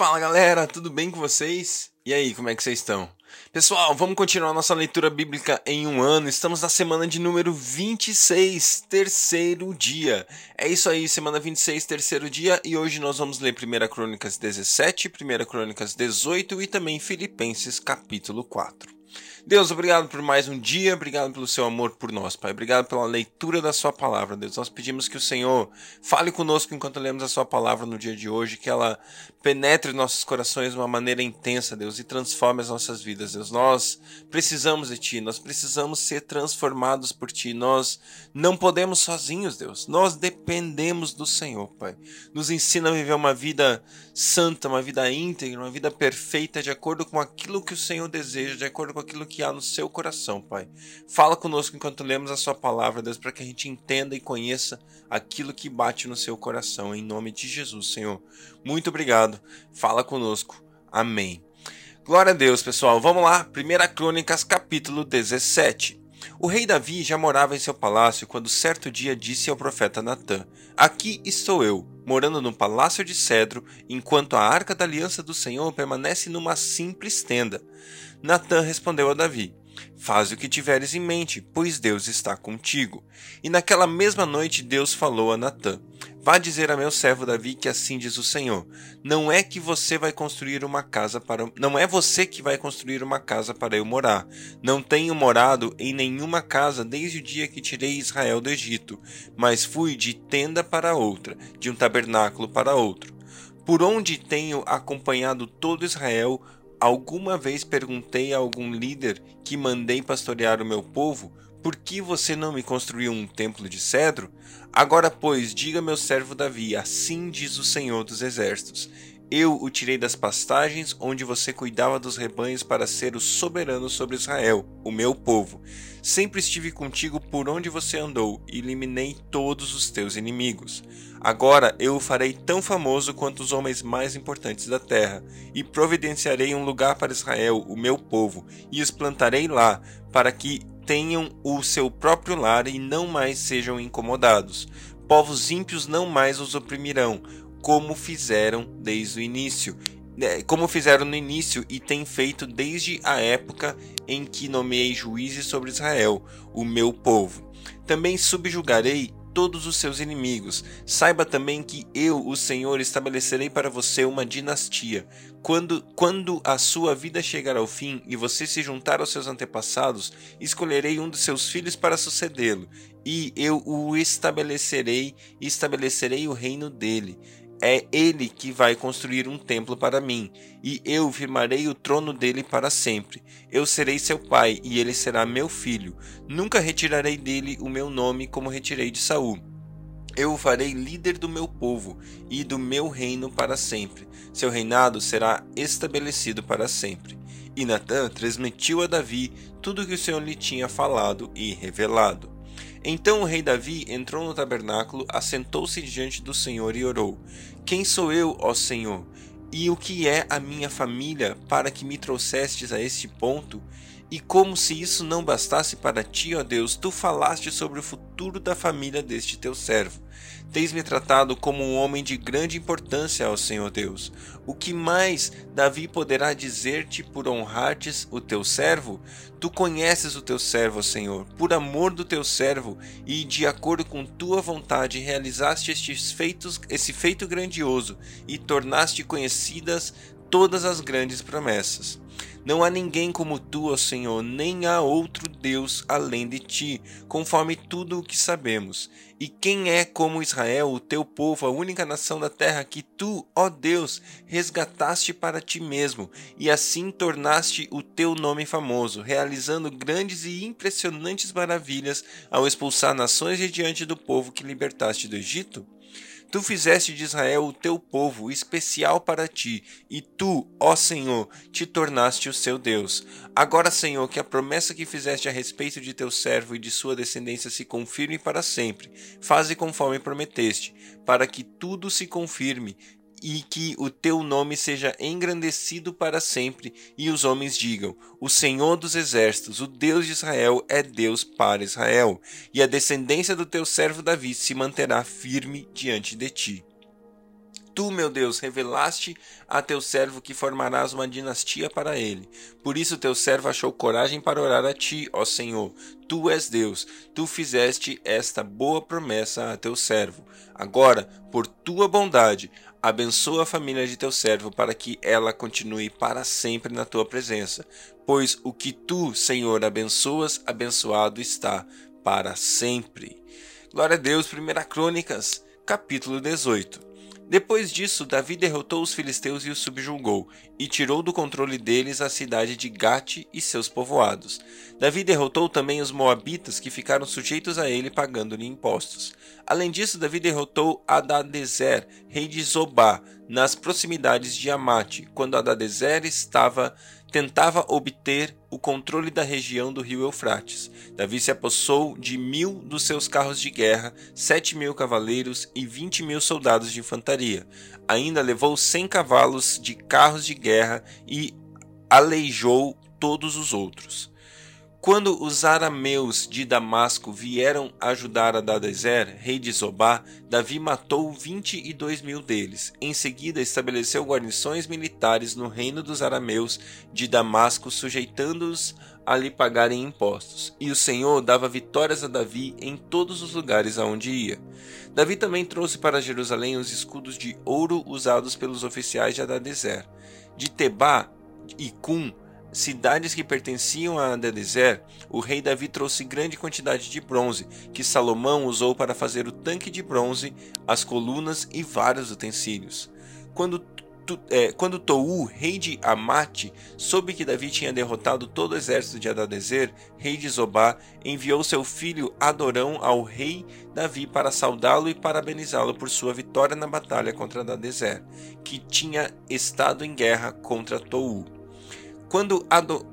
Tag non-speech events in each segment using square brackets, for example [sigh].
Fala galera, tudo bem com vocês? E aí, como é que vocês estão? Pessoal, vamos continuar nossa leitura bíblica em um ano. Estamos na semana de número 26, terceiro dia. É isso aí, semana 26, terceiro dia, e hoje nós vamos ler 1 Crônicas 17, 1 Crônicas 18 e também Filipenses capítulo 4. Deus, obrigado por mais um dia, obrigado pelo seu amor por nós, Pai. Obrigado pela leitura da sua palavra, Deus. Nós pedimos que o Senhor fale conosco enquanto lemos a sua palavra no dia de hoje, que ela penetre nossos corações de uma maneira intensa, Deus, e transforme as nossas vidas, Deus. Nós precisamos de Ti, nós precisamos ser transformados por Ti. Nós não podemos sozinhos, Deus. Nós dependemos do Senhor, Pai. Nos ensina a viver uma vida santa, uma vida íntegra, uma vida perfeita, de acordo com aquilo que o Senhor deseja, de acordo com aquilo que há no seu coração, Pai. Fala conosco enquanto lemos a Sua palavra, Deus, para que a gente entenda e conheça aquilo que bate no seu coração, em nome de Jesus, Senhor. Muito obrigado. Fala conosco. Amém. Glória a Deus, pessoal. Vamos lá. 1 Crônicas, capítulo 17. O rei Davi já morava em seu palácio quando certo dia disse ao profeta Natã: Aqui estou eu, morando num palácio de cedro, enquanto a arca da aliança do Senhor permanece numa simples tenda. Natã respondeu a Davi: Faz o que tiveres em mente, pois Deus está contigo. E naquela mesma noite Deus falou a Natã: Vá dizer a meu servo Davi que assim diz o Senhor: Não é que você vai construir uma casa para não é você que vai construir uma casa para eu morar. Não tenho morado em nenhuma casa desde o dia que tirei Israel do Egito, mas fui de tenda para outra, de um tabernáculo para outro. Por onde tenho acompanhado todo Israel, alguma vez perguntei a algum líder que mandei pastorear o meu povo por que você não me construiu um templo de cedro? Agora, pois, diga meu servo Davi: Assim diz o Senhor dos Exércitos: Eu o tirei das pastagens onde você cuidava dos rebanhos para ser o soberano sobre Israel, o meu povo. Sempre estive contigo por onde você andou e eliminei todos os teus inimigos. Agora eu o farei tão famoso quanto os homens mais importantes da terra, e providenciarei um lugar para Israel, o meu povo, e os plantarei lá, para que tenham o seu próprio lar e não mais sejam incomodados. Povos ímpios não mais os oprimirão, como fizeram desde o início, né, como fizeram no início e têm feito desde a época em que nomeei juízes sobre Israel, o meu povo. Também subjugarei todos os seus inimigos. Saiba também que eu, o Senhor, estabelecerei para você uma dinastia. Quando, quando a sua vida chegar ao fim e você se juntar aos seus antepassados, escolherei um dos seus filhos para sucedê-lo, e eu o estabelecerei e estabelecerei o reino dele. É ele que vai construir um templo para mim, e eu firmarei o trono dele para sempre. Eu serei seu pai, e ele será meu filho. Nunca retirarei dele o meu nome como retirei de Saul. Eu o farei líder do meu povo e do meu reino para sempre. Seu reinado será estabelecido para sempre. E Natã transmitiu a Davi tudo o que o Senhor lhe tinha falado e revelado. Então o rei Davi entrou no tabernáculo, assentou-se diante do Senhor e orou: Quem sou eu, ó Senhor? E o que é a minha família para que me trouxestes a este ponto? E como se isso não bastasse para ti, ó Deus, tu falaste sobre o futuro da família deste teu servo. Tens-me tratado como um homem de grande importância, ó Senhor Deus. O que mais Davi poderá dizer-te por honrar-te o teu servo? Tu conheces o teu servo, Senhor. Por amor do teu servo e de acordo com tua vontade, realizaste estes feitos, esse feito grandioso e tornaste conhecidas todas as grandes promessas. Não há ninguém como tu, ó Senhor, nem há outro Deus além de ti, conforme tudo o que sabemos. E quem é como Israel, o teu povo, a única nação da terra que tu, ó Deus, resgataste para ti mesmo, e assim tornaste o teu nome famoso, realizando grandes e impressionantes maravilhas ao expulsar nações de diante do povo que libertaste do Egito? Tu fizeste de Israel o teu povo especial para ti, e tu, ó Senhor, te tornaste o seu Deus. Agora, Senhor, que a promessa que fizeste a respeito de teu servo e de sua descendência se confirme para sempre. Faze conforme prometeste, para que tudo se confirme e que o teu nome seja engrandecido para sempre, e os homens digam: O Senhor dos exércitos, o Deus de Israel, é Deus para Israel, e a descendência do teu servo Davi se manterá firme diante de ti. Tu, meu Deus, revelaste a teu servo que formarás uma dinastia para ele. Por isso teu servo achou coragem para orar a ti, ó Senhor. Tu és Deus, tu fizeste esta boa promessa a teu servo. Agora, por tua bondade, abençoa a família de teu servo para que ela continue para sempre na tua presença. Pois o que tu, Senhor, abençoas, abençoado está para sempre. Glória a Deus, 1 Crônicas, capítulo 18. Depois disso, Davi derrotou os filisteus e os subjugou, e tirou do controle deles a cidade de Gate e seus povoados. Davi derrotou também os moabitas que ficaram sujeitos a ele, pagando-lhe impostos. Além disso, Davi derrotou Adadezer, rei de Zobá, nas proximidades de Amate, quando Adadezer estava tentava obter o controle da região do rio Eufrates. Davi se apossou de mil dos seus carros de guerra, sete mil cavaleiros e vinte mil soldados de infantaria. Ainda levou cem cavalos de carros de guerra e aleijou todos os outros. Quando os arameus de Damasco vieram ajudar a Dadezer, rei de Zobá, Davi matou vinte e dois mil deles. Em seguida, estabeleceu guarnições militares no reino dos arameus de Damasco, sujeitando-os a lhe pagarem impostos. E o Senhor dava vitórias a Davi em todos os lugares aonde ia. Davi também trouxe para Jerusalém os escudos de ouro usados pelos oficiais de Adadezer. De Tebá e Cum, cidades que pertenciam a Adezer, o rei Davi trouxe grande quantidade de bronze, que Salomão usou para fazer o tanque de bronze, as colunas e vários utensílios. Quando é, quando Tou, rei de Amate, soube que Davi tinha derrotado todo o exército de Adadezer, rei de Zobá, enviou seu filho Adorão ao rei Davi para saudá-lo e parabenizá-lo por sua vitória na batalha contra Adadezer, que tinha estado em guerra contra Tou. Quando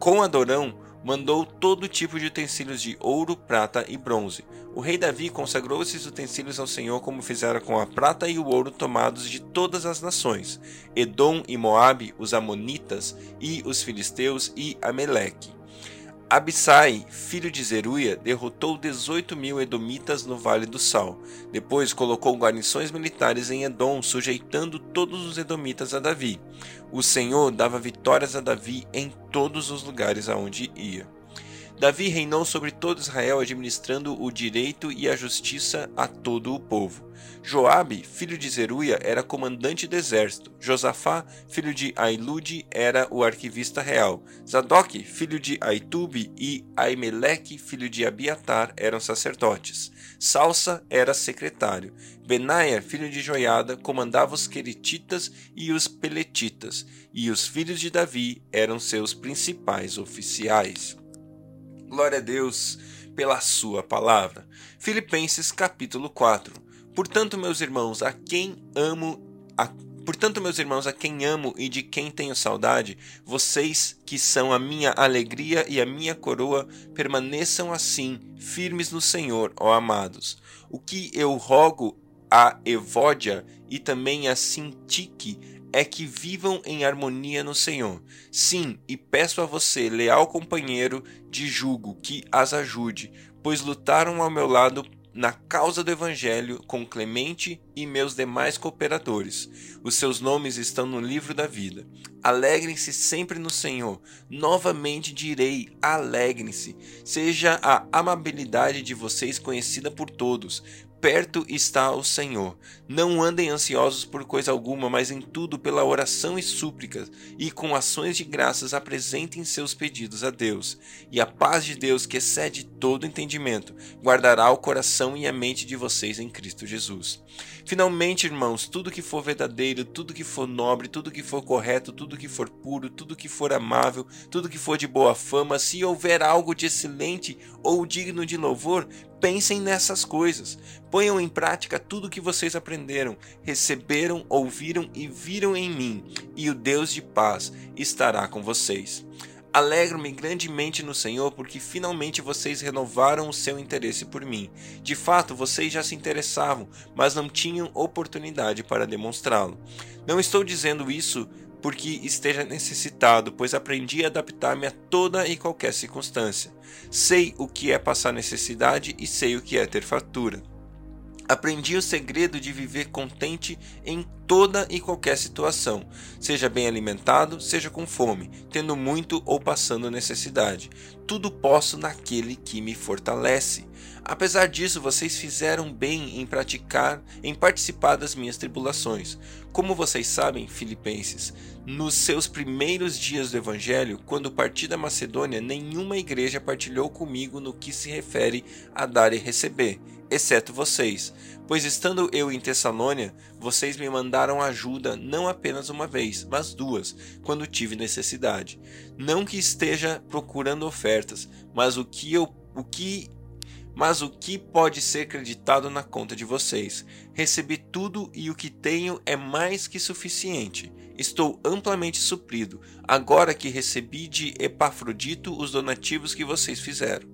com Adorão mandou todo tipo de utensílios de ouro, prata e bronze. O rei Davi consagrou esses utensílios ao Senhor como fizera com a prata e o ouro tomados de todas as nações: Edom e Moabe, os amonitas e os filisteus e Ameleque. Abissai, filho de Zeruia, derrotou 18 mil edomitas no Vale do Sal. Depois colocou guarnições militares em Edom, sujeitando todos os edomitas a Davi. O Senhor dava vitórias a Davi em todos os lugares aonde ia. Davi reinou sobre todo Israel, administrando o direito e a justiça a todo o povo. Joabe, filho de Zeruia, era comandante do exército. Josafá, filho de Ailude, era o arquivista real. Zadok, filho de Aitube, e Aimeleque, filho de Abiatar, eram sacerdotes. Salsa era secretário. Benaia, filho de Joiada, comandava os queretitas e os peletitas, e os filhos de Davi eram seus principais oficiais. Glória a Deus pela sua palavra. Filipenses capítulo 4. Portanto, meus irmãos, a quem amo, a Portanto, meus irmãos, a quem amo e de quem tenho saudade, vocês que são a minha alegria e a minha coroa, permaneçam assim, firmes no Senhor, ó amados. O que eu rogo a Evódia e também a Sintique é que vivam em harmonia no Senhor. Sim, e peço a você, leal companheiro de jugo, que as ajude, pois lutaram ao meu lado na causa do Evangelho com Clemente e meus demais cooperadores. Os seus nomes estão no livro da vida. Alegrem-se sempre no Senhor. Novamente direi: alegrem-se. Seja a amabilidade de vocês conhecida por todos perto está o Senhor. Não andem ansiosos por coisa alguma, mas em tudo pela oração e súplicas, e com ações de graças apresentem seus pedidos a Deus. E a paz de Deus, que excede todo entendimento, guardará o coração e a mente de vocês em Cristo Jesus. Finalmente, irmãos, tudo que for verdadeiro, tudo que for nobre, tudo que for correto, tudo que for puro, tudo que for amável, tudo que for de boa fama, se houver algo de excelente ou digno de louvor, Pensem nessas coisas. Ponham em prática tudo o que vocês aprenderam, receberam, ouviram e viram em mim, e o Deus de paz estará com vocês. Alegro-me grandemente no Senhor porque finalmente vocês renovaram o seu interesse por mim. De fato, vocês já se interessavam, mas não tinham oportunidade para demonstrá-lo. Não estou dizendo isso porque esteja necessitado, pois aprendi a adaptar-me a toda e qualquer circunstância. Sei o que é passar necessidade e sei o que é ter fartura. Aprendi o segredo de viver contente em toda e qualquer situação, seja bem alimentado, seja com fome, tendo muito ou passando necessidade. Tudo posso naquele que me fortalece. Apesar disso, vocês fizeram bem em praticar, em participar das minhas tribulações. Como vocês sabem, filipenses, nos seus primeiros dias do evangelho, quando parti da Macedônia, nenhuma igreja partilhou comigo no que se refere a dar e receber, exceto vocês. Pois estando eu em Tessalônia, vocês me mandaram ajuda não apenas uma vez, mas duas, quando tive necessidade. Não que esteja procurando ofertas, mas o que eu o que mas o que pode ser creditado na conta de vocês? Recebi tudo e o que tenho é mais que suficiente. Estou amplamente suprido, agora que recebi de Epafrodito os donativos que vocês fizeram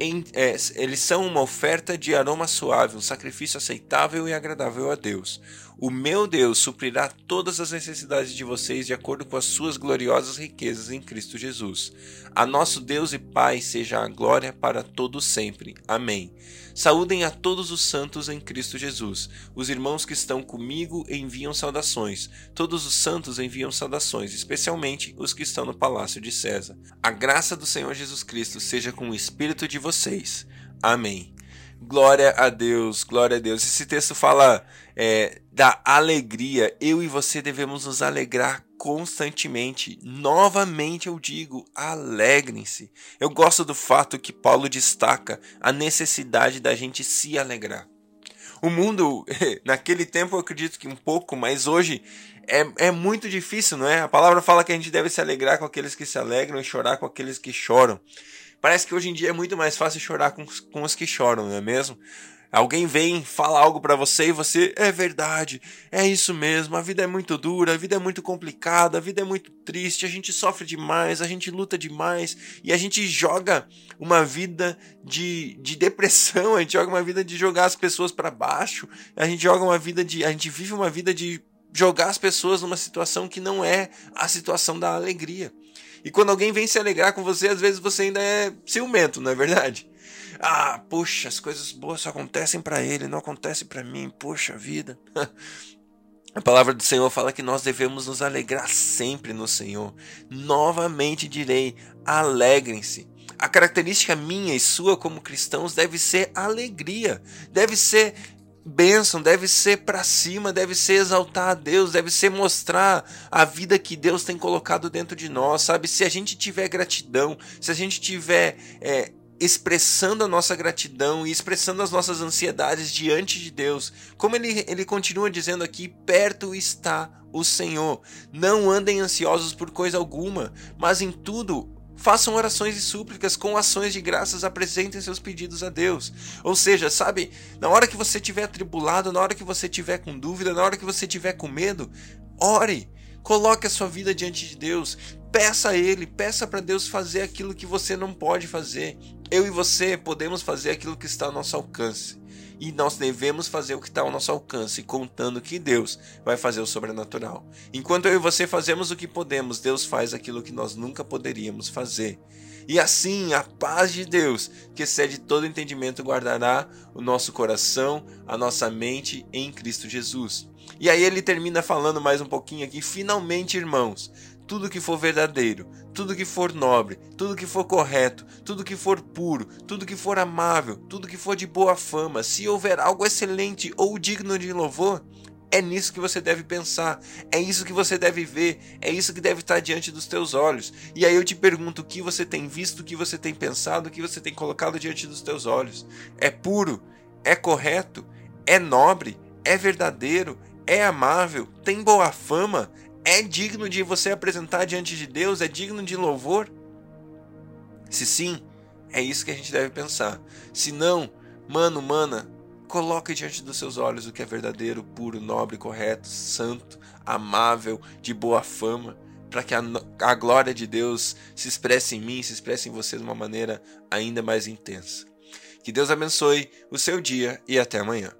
em, é, eles são uma oferta de aroma suave, um sacrifício aceitável e agradável a Deus. O meu Deus suprirá todas as necessidades de vocês de acordo com as suas gloriosas riquezas em Cristo Jesus. A nosso Deus e Pai seja a glória para todos sempre. Amém. Saúdem a todos os santos em Cristo Jesus. Os irmãos que estão comigo enviam saudações. Todos os santos enviam saudações, especialmente os que estão no palácio de César. A graça do Senhor Jesus Cristo seja com o espírito de vocês. Amém. Glória a Deus, glória a Deus. Esse texto fala é, da alegria. Eu e você devemos nos alegrar constantemente. Novamente eu digo, alegrem-se. Eu gosto do fato que Paulo destaca a necessidade da gente se alegrar. O mundo, [laughs] naquele tempo eu acredito que um pouco, mas hoje é, é muito difícil, não é? A palavra fala que a gente deve se alegrar com aqueles que se alegram e chorar com aqueles que choram. Parece que hoje em dia é muito mais fácil chorar com, com os que choram, não é mesmo? Alguém vem, fala algo para você e você, é verdade, é isso mesmo, a vida é muito dura, a vida é muito complicada, a vida é muito triste, a gente sofre demais, a gente luta demais e a gente joga uma vida de, de depressão, [laughs] a gente joga uma vida de jogar as pessoas para baixo, a gente joga uma vida de. a gente vive uma vida de jogar as pessoas numa situação que não é a situação da alegria. E quando alguém vem se alegrar com você, às vezes você ainda é ciumento, não é verdade? Ah, puxa, as coisas boas só acontecem para ele, não acontecem para mim, puxa vida. [laughs] A palavra do Senhor fala que nós devemos nos alegrar sempre no Senhor. Novamente direi: alegrem-se. A característica minha e sua como cristãos deve ser alegria, deve ser bênção, deve ser para cima, deve ser exaltar a Deus, deve ser mostrar a vida que Deus tem colocado dentro de nós, sabe? Se a gente tiver gratidão, se a gente tiver é, expressando a nossa gratidão e expressando as nossas ansiedades diante de Deus, como ele, ele continua dizendo aqui, perto está o Senhor. Não andem ansiosos por coisa alguma, mas em tudo Façam orações e súplicas com ações de graças, apresentem seus pedidos a Deus. Ou seja, sabe, na hora que você estiver atribulado, na hora que você estiver com dúvida, na hora que você estiver com medo, ore. Coloque a sua vida diante de Deus. Peça a Ele, peça para Deus fazer aquilo que você não pode fazer. Eu e você podemos fazer aquilo que está ao nosso alcance e nós devemos fazer o que está ao nosso alcance, contando que Deus vai fazer o sobrenatural. Enquanto eu e você fazemos o que podemos, Deus faz aquilo que nós nunca poderíamos fazer. E assim, a paz de Deus, que excede todo entendimento, guardará o nosso coração, a nossa mente em Cristo Jesus. E aí ele termina falando mais um pouquinho aqui, finalmente, irmãos, tudo que for verdadeiro, tudo que for nobre, tudo que for correto, tudo que for puro, tudo que for amável, tudo que for de boa fama, se houver algo excelente ou digno de louvor, é nisso que você deve pensar, é isso que você deve ver, é isso que deve estar diante dos teus olhos. E aí eu te pergunto: o que você tem visto, o que você tem pensado, o que você tem colocado diante dos teus olhos? É puro? É correto? É nobre? É verdadeiro? É amável? Tem boa fama? É digno de você apresentar diante de Deus? É digno de louvor? Se sim, é isso que a gente deve pensar. Se não, mano, mana, coloque diante dos seus olhos o que é verdadeiro, puro, nobre, correto, santo, amável, de boa fama, para que a, a glória de Deus se expresse em mim, se expresse em você de uma maneira ainda mais intensa. Que Deus abençoe o seu dia e até amanhã.